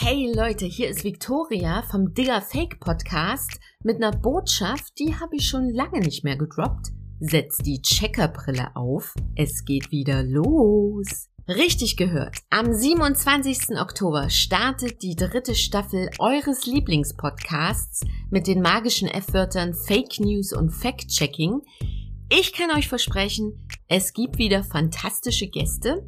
Hey Leute, hier ist Victoria vom Digger Fake Podcast mit einer Botschaft, die habe ich schon lange nicht mehr gedroppt. Setzt die Checkerbrille auf, es geht wieder los. Richtig gehört. Am 27. Oktober startet die dritte Staffel eures Lieblingspodcasts mit den magischen F-Wörtern Fake News und Fact-Checking. Ich kann euch versprechen, es gibt wieder fantastische Gäste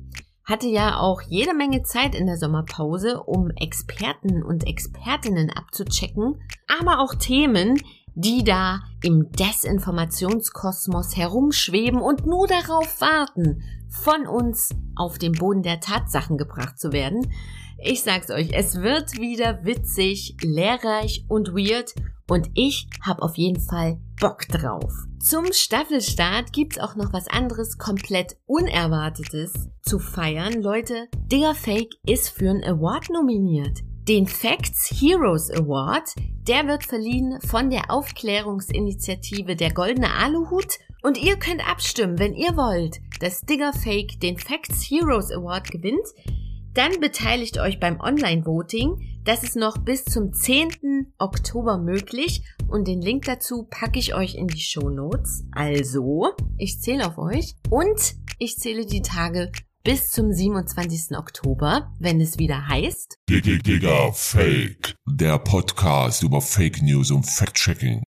hatte ja auch jede Menge Zeit in der Sommerpause, um Experten und Expertinnen abzuchecken, aber auch Themen, die da im Desinformationskosmos herumschweben und nur darauf warten, von uns auf den Boden der Tatsachen gebracht zu werden. Ich sag's euch, es wird wieder witzig, lehrreich und weird und ich habe auf jeden Fall Bock drauf. Zum Staffelstart gibt's auch noch was anderes komplett Unerwartetes zu feiern. Leute, Digger Fake ist für einen Award nominiert. Den Facts Heroes Award, der wird verliehen von der Aufklärungsinitiative Der Goldene Aluhut und ihr könnt abstimmen, wenn ihr wollt, dass Digger Fake den Facts Heroes Award gewinnt. Dann beteiligt euch beim Online-Voting. Das ist noch bis zum 10. Oktober möglich und den Link dazu packe ich euch in die Show Notes. Also, ich zähle auf euch und ich zähle die Tage bis zum 27. Oktober, wenn es wieder heißt Digga Fake, der Podcast über Fake News und Fact-Checking.